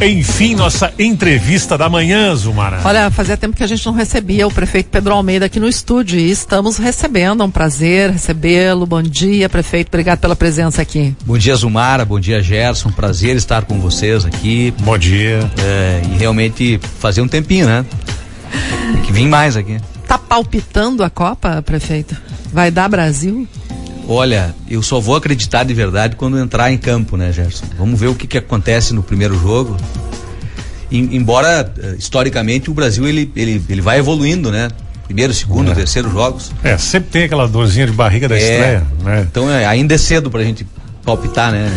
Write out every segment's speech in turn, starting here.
Enfim, nossa entrevista da manhã, Zumara. Olha, fazia tempo que a gente não recebia o prefeito Pedro Almeida aqui no estúdio e estamos recebendo. É um prazer recebê-lo. Bom dia, prefeito. Obrigado pela presença aqui. Bom dia, Zumara. Bom dia, Gerson. Prazer estar com vocês aqui. Bom dia. É, e realmente fazer um tempinho, né? Tem que vir mais aqui. Tá palpitando a Copa, prefeito? Vai dar Brasil? Olha, eu só vou acreditar de verdade quando entrar em campo, né, Gerson? Vamos ver o que, que acontece no primeiro jogo. E, embora, eh, historicamente, o Brasil ele, ele, ele vai evoluindo, né? Primeiro, segundo, é. terceiro jogos. É, sempre tem aquela dorzinha de barriga da é, estreia, né? Então é, ainda é cedo pra gente palpitar, né?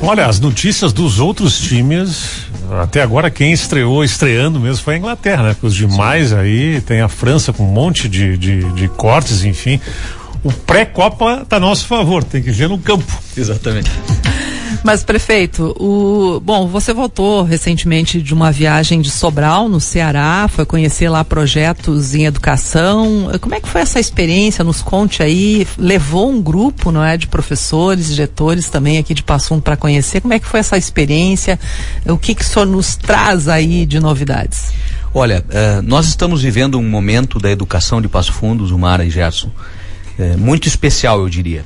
Olha, as notícias dos outros times, até agora quem estreou, estreando mesmo foi a Inglaterra, né? Porque os demais Sim. aí, tem a França com um monte de, de, de cortes, enfim o pré-copa está a nosso favor, tem que ver no campo. Exatamente. Mas, prefeito, o bom, você voltou recentemente de uma viagem de Sobral, no Ceará, foi conhecer lá projetos em educação. Como é que foi essa experiência? Nos conte aí. Levou um grupo, não é, de professores, diretores também aqui de Passo Fundo para conhecer. Como é que foi essa experiência? O que que o senhor nos traz aí de novidades? Olha, uh, nós estamos vivendo um momento da educação de Passo Fundo, Zumara e Gerson, é, muito especial, eu diria,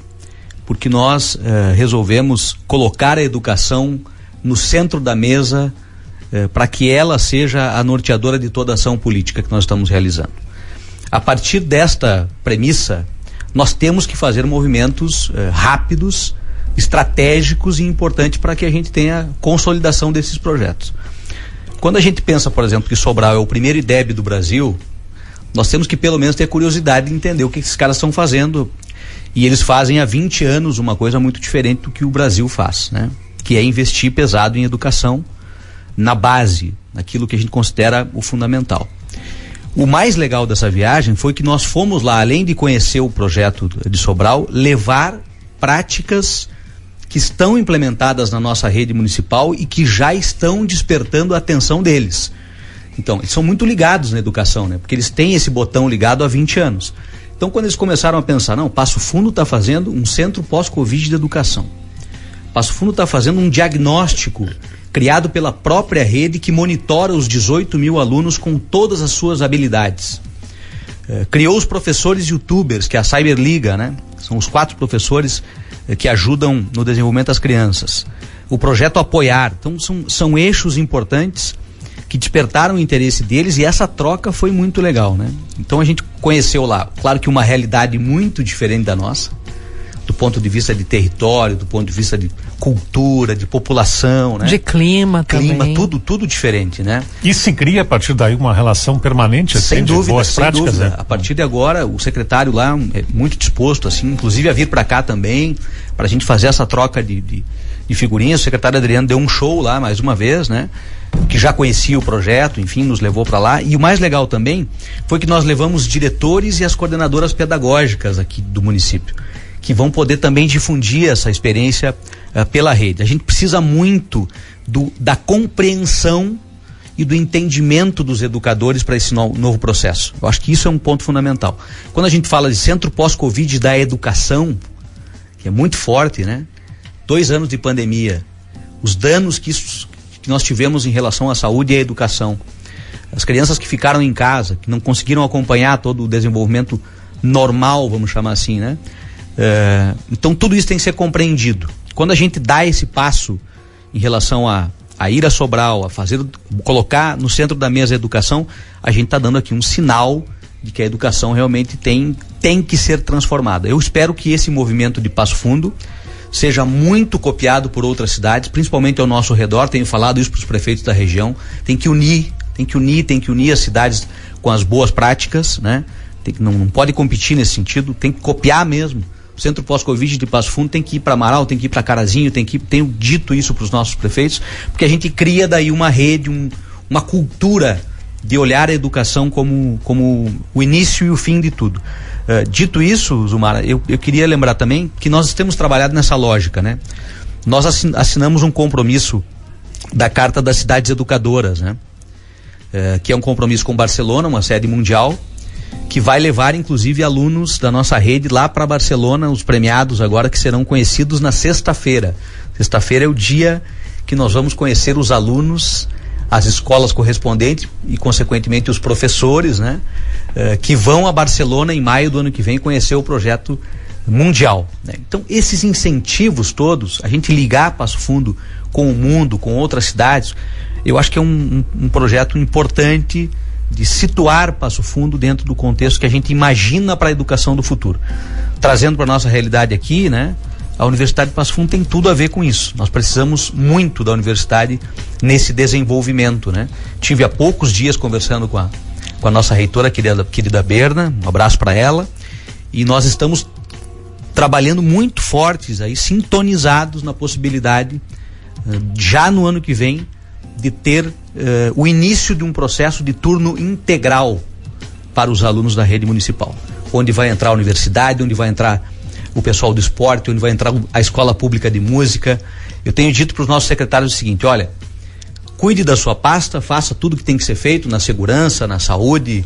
porque nós é, resolvemos colocar a educação no centro da mesa é, para que ela seja a norteadora de toda a ação política que nós estamos realizando. A partir desta premissa, nós temos que fazer movimentos rápidos, estratégicos e importantes para que a gente tenha consolidação desses projetos. Quando a gente pensa, por exemplo, que Sobral é o primeiro IDEB do Brasil, nós temos que pelo menos ter curiosidade de entender o que esses caras estão fazendo. E eles fazem há 20 anos uma coisa muito diferente do que o Brasil faz, né? Que é investir pesado em educação na base, naquilo que a gente considera o fundamental. O mais legal dessa viagem foi que nós fomos lá, além de conhecer o projeto de Sobral, levar práticas que estão implementadas na nossa rede municipal e que já estão despertando a atenção deles. Então, eles são muito ligados na educação, né? Porque eles têm esse botão ligado há 20 anos. Então, quando eles começaram a pensar, não, Passo Fundo está fazendo um centro pós-Covid de educação. Passo Fundo está fazendo um diagnóstico criado pela própria rede que monitora os 18 mil alunos com todas as suas habilidades. É, criou os professores youtubers, que é a Cyberliga, né? São os quatro professores é, que ajudam no desenvolvimento das crianças. O projeto Apoiar. Então, são, são eixos importantes que despertaram o interesse deles e essa troca foi muito legal, né? Então a gente conheceu lá, claro que uma realidade muito diferente da nossa, do ponto de vista de território, do ponto de vista de cultura, de população, né? De clima, clima, também. tudo, tudo diferente, né? E se cria a partir daí uma relação permanente, assim, sem dúvida, boas sem práticas, dúvida. né? A partir de agora, o secretário lá é muito disposto, assim, inclusive a vir para cá também, para a gente fazer essa troca de, de, de figurinhas. O secretário Adriano deu um show lá mais uma vez, né? que já conhecia o projeto, enfim, nos levou para lá. E o mais legal também foi que nós levamos diretores e as coordenadoras pedagógicas aqui do município, que vão poder também difundir essa experiência uh, pela rede. A gente precisa muito do, da compreensão e do entendimento dos educadores para esse no, novo processo. Eu acho que isso é um ponto fundamental. Quando a gente fala de centro pós-Covid da educação, que é muito forte, né? Dois anos de pandemia, os danos que isso que nós tivemos em relação à saúde e à educação. As crianças que ficaram em casa, que não conseguiram acompanhar todo o desenvolvimento normal, vamos chamar assim, né? É, então tudo isso tem que ser compreendido. Quando a gente dá esse passo em relação a, a ir a Sobral, a fazer, colocar no centro da mesa a educação, a gente está dando aqui um sinal de que a educação realmente tem, tem que ser transformada. Eu espero que esse movimento de Passo Fundo seja muito copiado por outras cidades, principalmente ao nosso redor. Tenho falado isso para os prefeitos da região. Tem que unir, tem que unir, tem que unir as cidades com as boas práticas, né? Tem que, não, não pode competir nesse sentido, tem que copiar mesmo. O Centro Pós-Covid de Passo Fundo tem que ir para Amaral, tem que ir para Carazinho, tem que ir, tenho dito isso para os nossos prefeitos, porque a gente cria daí uma rede, um, uma cultura de olhar a educação como, como o início e o fim de tudo. Uh, dito isso, Zumara, eu, eu queria lembrar também que nós temos trabalhado nessa lógica, né? Nós assinamos um compromisso da Carta das Cidades Educadoras, né? Uh, que é um compromisso com Barcelona, uma sede mundial, que vai levar inclusive alunos da nossa rede lá para Barcelona, os premiados agora que serão conhecidos na sexta-feira. Sexta-feira é o dia que nós vamos conhecer os alunos, as escolas correspondentes e, consequentemente, os professores, né? Uh, que vão a Barcelona em maio do ano que vem conhecer o projeto mundial. Né? Então, esses incentivos todos, a gente ligar Passo Fundo com o mundo, com outras cidades, eu acho que é um, um, um projeto importante de situar Passo Fundo dentro do contexto que a gente imagina para a educação do futuro. Trazendo para nossa realidade aqui, né? A Universidade de Passo Fundo tem tudo a ver com isso. Nós precisamos muito da universidade nesse desenvolvimento, né? Tive há poucos dias conversando com a, com a nossa reitora querida, querida Berna, um abraço para ela, e nós estamos trabalhando muito fortes aí, sintonizados na possibilidade, uh, já no ano que vem, de ter uh, o início de um processo de turno integral para os alunos da rede municipal, onde vai entrar a universidade, onde vai entrar o pessoal do esporte, onde vai entrar a escola pública de música. Eu tenho dito para os nossos secretários o seguinte: olha, cuide da sua pasta, faça tudo que tem que ser feito na segurança, na saúde,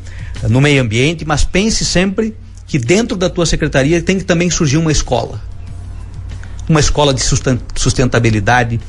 no meio ambiente, mas pense sempre que dentro da tua secretaria tem que também surgir uma escola. Uma escola de sustentabilidade,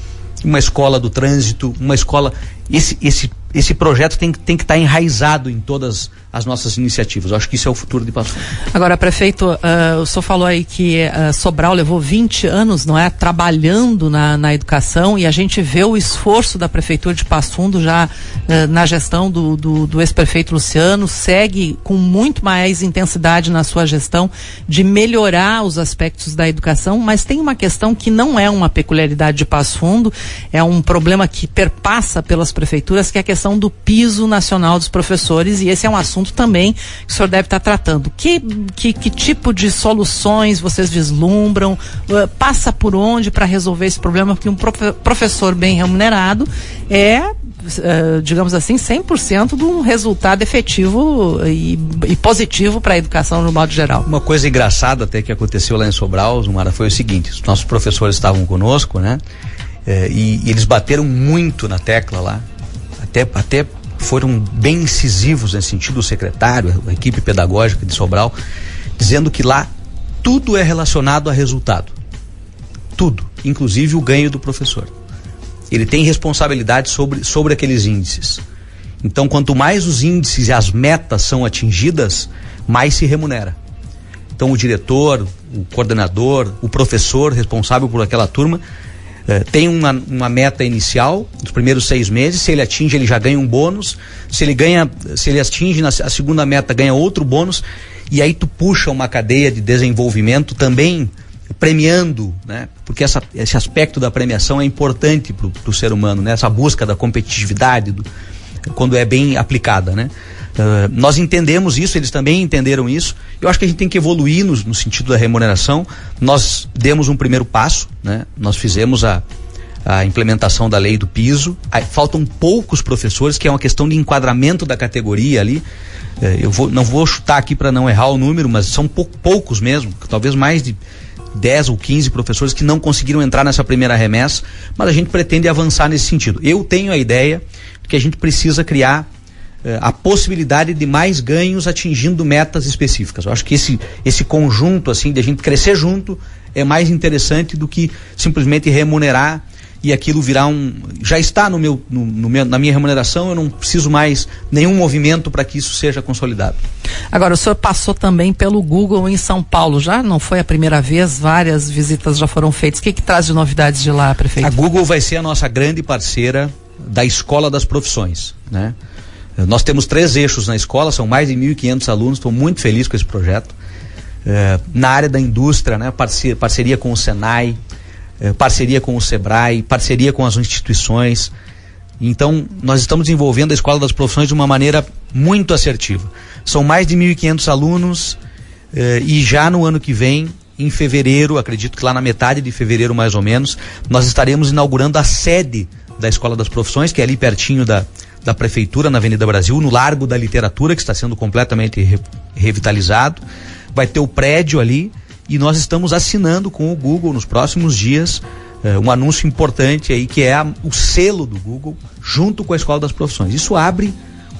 uma escola do trânsito, uma escola. Esse, esse, esse projeto tem, tem que estar tá enraizado em todas as nossas iniciativas. Eu acho que isso é o futuro de Passo Fundo. Agora, prefeito, uh, o senhor falou aí que uh, Sobral levou 20 anos, não é, trabalhando na, na educação e a gente vê o esforço da prefeitura de Passo Fundo já uh, na gestão do, do, do ex-prefeito Luciano, segue com muito mais intensidade na sua gestão de melhorar os aspectos da educação, mas tem uma questão que não é uma peculiaridade de Passo Fundo, é um problema que perpassa pelas prefeituras, que é a questão do piso nacional dos professores e esse é um assunto assunto também que o senhor deve estar tratando. Que, que, que tipo de soluções vocês vislumbram? Uh, passa por onde para resolver esse problema? Porque um profe professor bem remunerado é Uh, digamos assim, 100% de um resultado efetivo e, e positivo para a educação no modo geral. Uma coisa engraçada até que aconteceu lá em Sobral, Zumara, foi o seguinte: os nossos professores estavam conosco, né? Eh, e, e, eles bateram muito na tecla lá, até, até foram bem incisivos nesse sentido, o secretário, a equipe pedagógica de Sobral, dizendo que lá tudo é relacionado a resultado. Tudo, inclusive o ganho do professor. Ele tem responsabilidade sobre, sobre aqueles índices. Então, quanto mais os índices e as metas são atingidas, mais se remunera. Então, o diretor, o coordenador, o professor responsável por aquela turma é, tem uma, uma meta inicial dos primeiros seis meses, se ele atinge, ele já ganha um bônus. Se ele ganha, se ele atinge na, a segunda meta, ganha outro bônus. E aí tu puxa uma cadeia de desenvolvimento também premiando, né? Porque essa, esse aspecto da premiação é importante para o ser humano, né? Essa busca da competitividade, do, quando é bem aplicada, né? Uh, nós entendemos isso, eles também entenderam isso. Eu acho que a gente tem que evoluir no, no sentido da remuneração. Nós demos um primeiro passo, né? Nós fizemos a, a implementação da lei do piso. Aí, faltam poucos professores, que é uma questão de enquadramento da categoria ali. Uh, eu vou, não vou chutar aqui para não errar o número, mas são pou, poucos mesmo, talvez mais de 10 ou 15 professores que não conseguiram entrar nessa primeira remessa, mas a gente pretende avançar nesse sentido. Eu tenho a ideia de que a gente precisa criar eh, a possibilidade de mais ganhos atingindo metas específicas. Eu acho que esse, esse conjunto, assim, de a gente crescer junto é mais interessante do que simplesmente remunerar e aquilo virar um. Já está no meu, no, no meu, na minha remuneração, eu não preciso mais nenhum movimento para que isso seja consolidado. Agora, o senhor passou também pelo Google em São Paulo, já não foi a primeira vez, várias visitas já foram feitas. O que, que traz de novidades de lá, prefeito? A Google vai ser a nossa grande parceira da Escola das Profissões, né? Nós temos três eixos na escola, são mais de 1.500 alunos, estou muito feliz com esse projeto. É, na área da indústria, né, parceria, parceria com o Senai, é, parceria com o Sebrae, parceria com as instituições. Então, nós estamos desenvolvendo a Escola das Profissões de uma maneira muito assertiva. São mais de 1.500 alunos é, e já no ano que vem, em fevereiro, acredito que lá na metade de fevereiro mais ou menos, nós estaremos inaugurando a sede da Escola das Profissões, que é ali pertinho da, da Prefeitura na Avenida Brasil, no Largo da Literatura, que está sendo completamente re revitalizado. Vai ter o prédio ali e nós estamos assinando com o Google nos próximos dias eh, um anúncio importante aí que é a, o selo do Google junto com a Escola das Profissões. Isso abre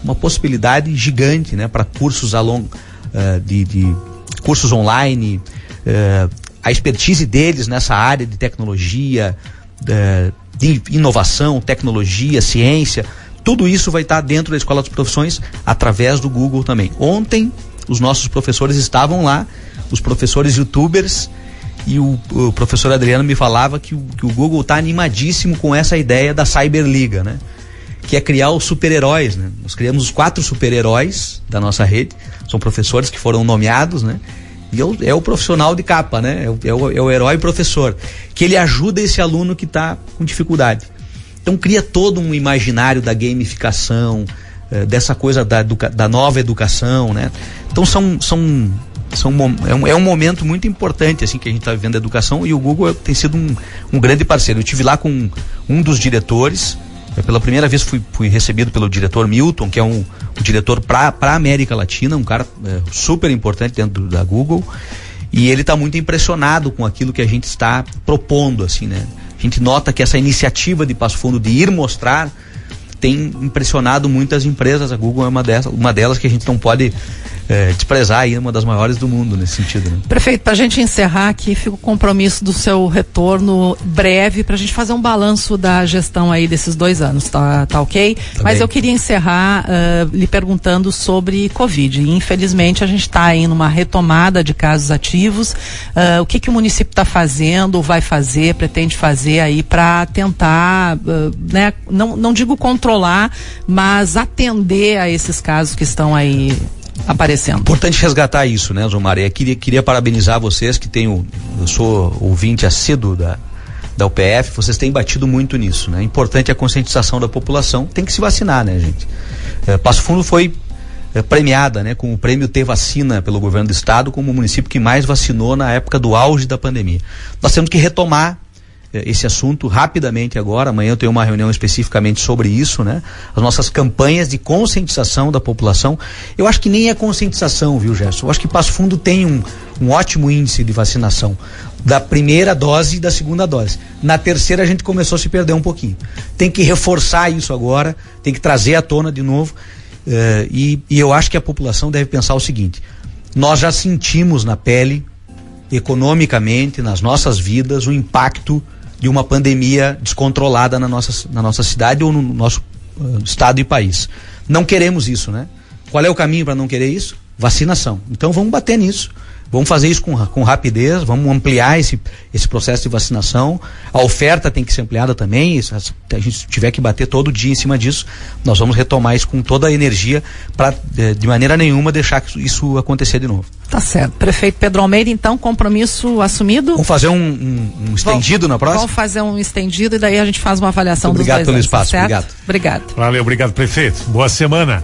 uma possibilidade gigante né, para cursos a long, uh, de, de, cursos online, uh, a expertise deles nessa área de tecnologia, de inovação, tecnologia, ciência, tudo isso vai estar dentro da Escola das Profissões através do Google também. Ontem, os nossos professores estavam lá, os professores youtubers, e o, o professor Adriano me falava que o, que o Google está animadíssimo com essa ideia da Cyberliga, né? Que é criar os super-heróis, né? Nós criamos os quatro super-heróis da nossa rede, são professores que foram nomeados, né? E é o, é o profissional de capa, né? É o, é o, é o herói professor, que ele ajuda esse aluno que está com dificuldade. Então cria todo um imaginário da gamificação, eh, dessa coisa da, da nova educação, né? Então são, são, são é, um, é um momento muito importante assim que a gente está vivendo a educação e o Google tem sido um, um grande parceiro. Eu tive lá com um dos diretores, pela primeira vez fui, fui, recebido pelo diretor Milton, que é um, um diretor para a América Latina, um cara é, super importante dentro da Google. E ele está muito impressionado com aquilo que a gente está propondo, assim, né? Gente nota que essa iniciativa de Passo Fundo de ir mostrar tem impressionado muitas empresas. A Google é uma, dessas, uma delas que a gente não pode é, desprezar aí uma das maiores do mundo nesse sentido. Né? Prefeito, para a gente encerrar aqui, fica o compromisso do seu retorno breve para a gente fazer um balanço da gestão aí desses dois anos, tá, tá ok? Tá Mas bem. eu queria encerrar uh, lhe perguntando sobre Covid. Infelizmente a gente está aí numa retomada de casos ativos. Uh, o que, que o município está fazendo, vai fazer, pretende fazer aí para tentar, uh, né, não, não digo controlar, mas atender a esses casos que estão aí aparecendo. Importante resgatar isso, né, Zomar? Eu queria, queria parabenizar vocês que tenho, eu sou ouvinte assíduo da, da UPF, vocês têm batido muito nisso, né? Importante a conscientização da população, tem que se vacinar, né, gente? É, Passo Fundo foi é, premiada, né, com o prêmio Ter Vacina pelo governo do estado como o município que mais vacinou na época do auge da pandemia. Nós temos que retomar esse assunto rapidamente agora. Amanhã eu tenho uma reunião especificamente sobre isso, né? As nossas campanhas de conscientização da população. Eu acho que nem é conscientização, viu, Gerson? Eu acho que Passo Fundo tem um, um ótimo índice de vacinação da primeira dose e da segunda dose. Na terceira a gente começou a se perder um pouquinho. Tem que reforçar isso agora, tem que trazer à tona de novo. Uh, e, e eu acho que a população deve pensar o seguinte: nós já sentimos na pele, economicamente, nas nossas vidas, o impacto de uma pandemia descontrolada na nossa, na nossa cidade ou no nosso uh, estado e país. Não queremos isso, né? Qual é o caminho para não querer isso? Vacinação. Então vamos bater nisso. Vamos fazer isso com, com rapidez, vamos ampliar esse, esse processo de vacinação. A oferta tem que ser ampliada também. Se a gente tiver que bater todo dia em cima disso, nós vamos retomar isso com toda a energia para, de, maneira nenhuma, deixar isso acontecer de novo. Tá certo. Prefeito Pedro Almeida, então, compromisso assumido? Vamos fazer um, um, um estendido vamos, na próxima? Vamos fazer um estendido e daí a gente faz uma avaliação Muito dos obrigado dois pelo anos, espaço. Tá obrigado. Obrigado. Valeu, obrigado, prefeito. Boa semana.